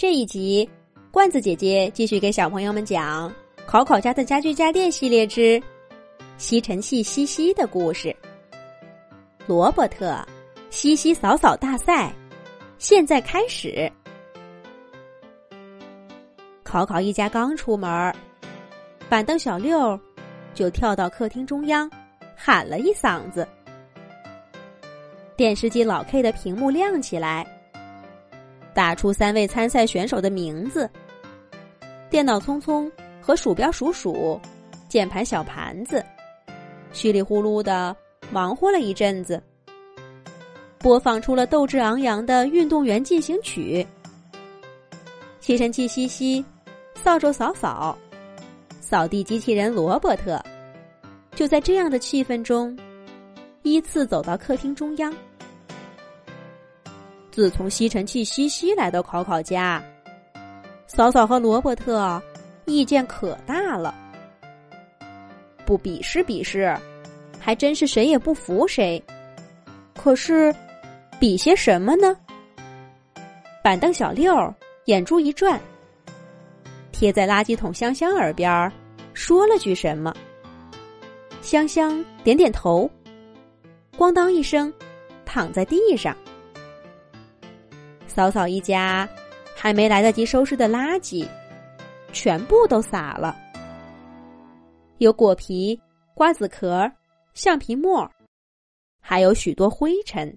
这一集，罐子姐姐继续给小朋友们讲《考考家的家具家电系列之吸尘器西西的故事》。罗伯特，西西扫扫大赛，现在开始。考考一家刚出门，板凳小六就跳到客厅中央，喊了一嗓子。电视机老 K 的屏幕亮起来，打出三位参赛选手的名字。电脑匆匆和鼠标鼠鼠，键盘小盘子，稀里呼噜的忙活了一阵子，播放出了斗志昂扬的运动员进行曲。吸尘器西西。扫帚扫扫，扫地机器人罗伯特，就在这样的气氛中，依次走到客厅中央。自从吸尘器西西来到考考家，扫扫和罗伯特意见可大了。不比试比试，还真是谁也不服谁。可是，比些什么呢？板凳小六眼珠一转。贴在垃圾桶香香耳边，说了句什么。香香点点头，咣当一声，躺在地上。扫扫一家还没来得及收拾的垃圾，全部都撒了。有果皮、瓜子壳、橡皮沫，还有许多灰尘。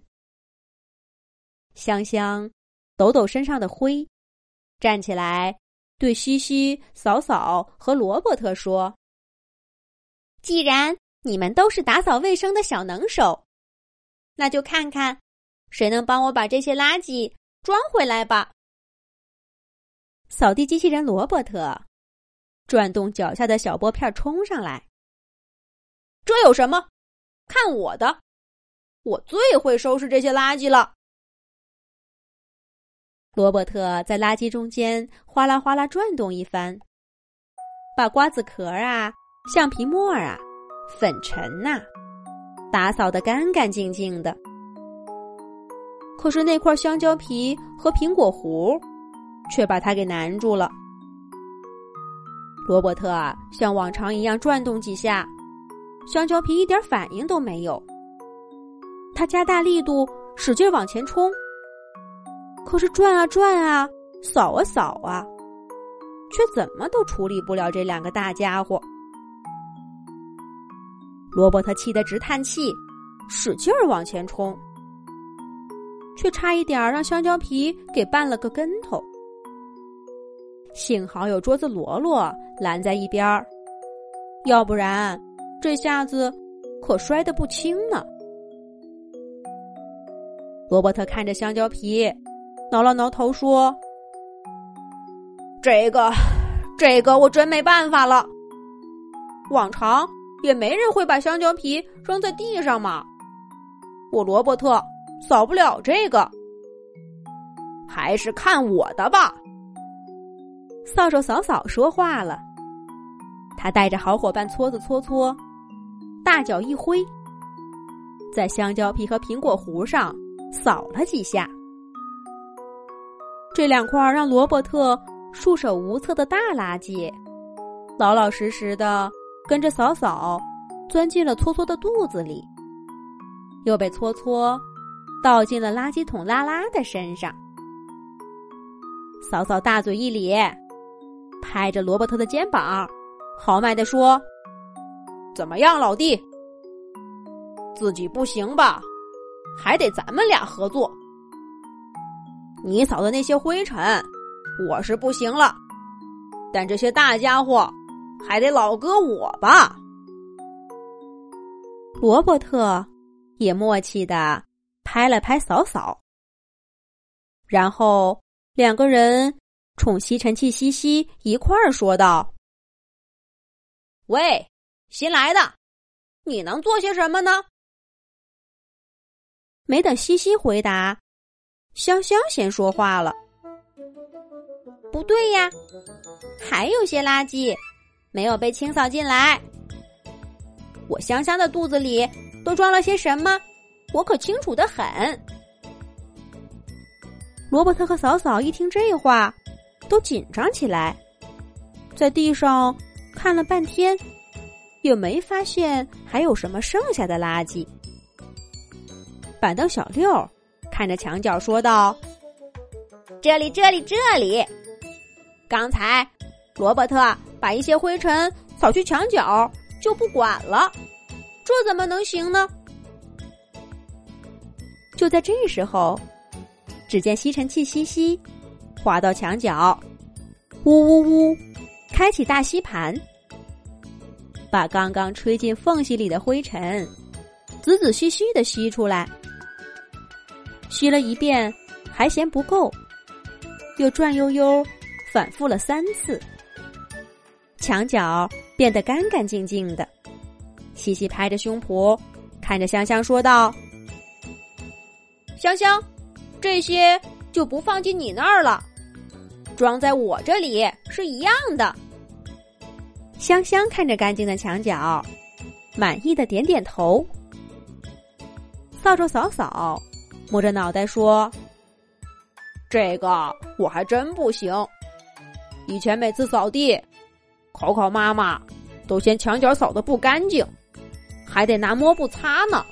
香香抖抖身上的灰，站起来。对西西、扫扫和罗伯特说：“既然你们都是打扫卫生的小能手，那就看看谁能帮我把这些垃圾装回来吧。”扫地机器人罗伯特转动脚下的小拨片，冲上来。这有什么？看我的！我最会收拾这些垃圾了。罗伯特在垃圾中间哗啦哗啦转动一番，把瓜子壳啊、橡皮沫啊、粉尘呐打扫得干干净净的。可是那块香蕉皮和苹果核却把他给难住了。罗伯特啊像往常一样转动几下，香蕉皮一点反应都没有。他加大力度，使劲往前冲。可是转啊转啊，扫啊扫啊，却怎么都处理不了这两个大家伙。罗伯特气得直叹气，使劲儿往前冲，却差一点让香蕉皮给绊了个跟头。幸好有桌子罗罗拦在一边儿，要不然这下子可摔得不轻呢。罗伯特看着香蕉皮。挠了挠头，说：“这个，这个我真没办法了。往常也没人会把香蕉皮扔在地上嘛。我罗伯特扫不了这个，还是看我的吧。”扫帚扫扫说话了，他带着好伙伴搓子搓搓，大脚一挥，在香蕉皮和苹果核上扫了几下。这两块让罗伯特束手无策的大垃圾，老老实实的跟着嫂嫂钻进了搓搓的肚子里，又被搓搓倒进了垃圾桶拉拉的身上。嫂嫂大嘴一咧，拍着罗伯特的肩膀，豪迈的说：“怎么样，老弟？自己不行吧？还得咱们俩合作。”你扫的那些灰尘，我是不行了，但这些大家伙还得老哥我吧。罗伯特也默契的拍了拍扫扫，然后两个人冲吸尘器西西一块儿说道：“喂，新来的，你能做些什么呢？”没等西西回答。香香先说话了，不对呀，还有些垃圾没有被清扫进来。我香香的肚子里都装了些什么？我可清楚的很。罗伯特和嫂嫂一听这话，都紧张起来，在地上看了半天，也没发现还有什么剩下的垃圾。板凳小六看着墙角说道：“这里，这里，这里！刚才罗伯特把一些灰尘扫去墙角，就不管了，这怎么能行呢？”就在这时候，只见吸尘器吸吸滑到墙角，呜呜呜，开启大吸盘，把刚刚吹进缝隙里的灰尘仔仔细细的吸出来。吸了一遍还嫌不够，又转悠悠反复了三次，墙角变得干干净净的。西西拍着胸脯，看着香香说道。香香，这些就不放进你那儿了，装在我这里是一样的。香香看着干净的墙角，满意的点点头。扫帚扫扫，摸着脑袋说：“这个我还真不行。以前每次扫地，考考妈妈都嫌墙角扫的不干净，还得拿抹布擦呢。”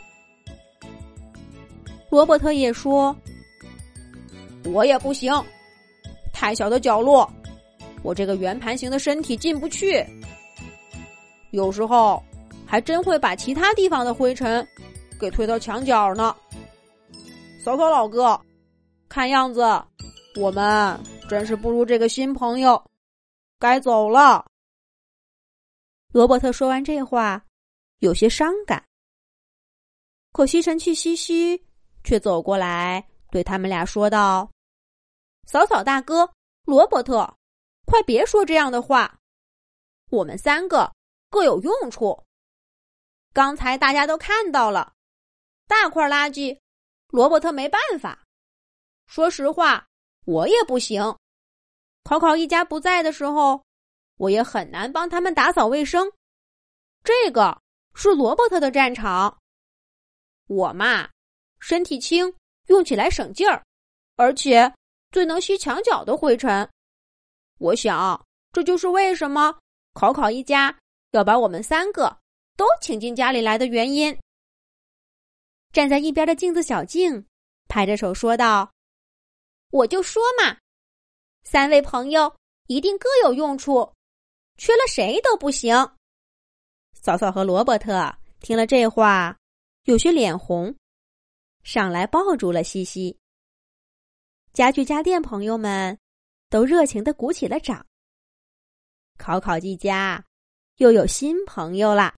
罗伯特也说：“我也不行，太小的角落，我这个圆盘形的身体进不去。有时候还真会把其他地方的灰尘给推到墙角呢。”扫扫老哥，看样子我们真是不如这个新朋友，该走了。罗伯特说完这话，有些伤感。可吸尘器嘻嘻。却走过来，对他们俩说道：“扫扫大哥，罗伯特，快别说这样的话。我们三个各有用处。刚才大家都看到了，大块垃圾，罗伯特没办法。说实话，我也不行。考考一家不在的时候，我也很难帮他们打扫卫生。这个是罗伯特的战场，我嘛。”身体轻，用起来省劲儿，而且最能吸墙角的灰尘。我想，这就是为什么考考一家要把我们三个都请进家里来的原因。站在一边的镜子小静拍着手说道：“我就说嘛，三位朋友一定各有用处，缺了谁都不行。”嫂嫂和罗伯特听了这话，有些脸红。上来抱住了西西。家具家电朋友们都热情的鼓起了掌。考考一家又有新朋友啦！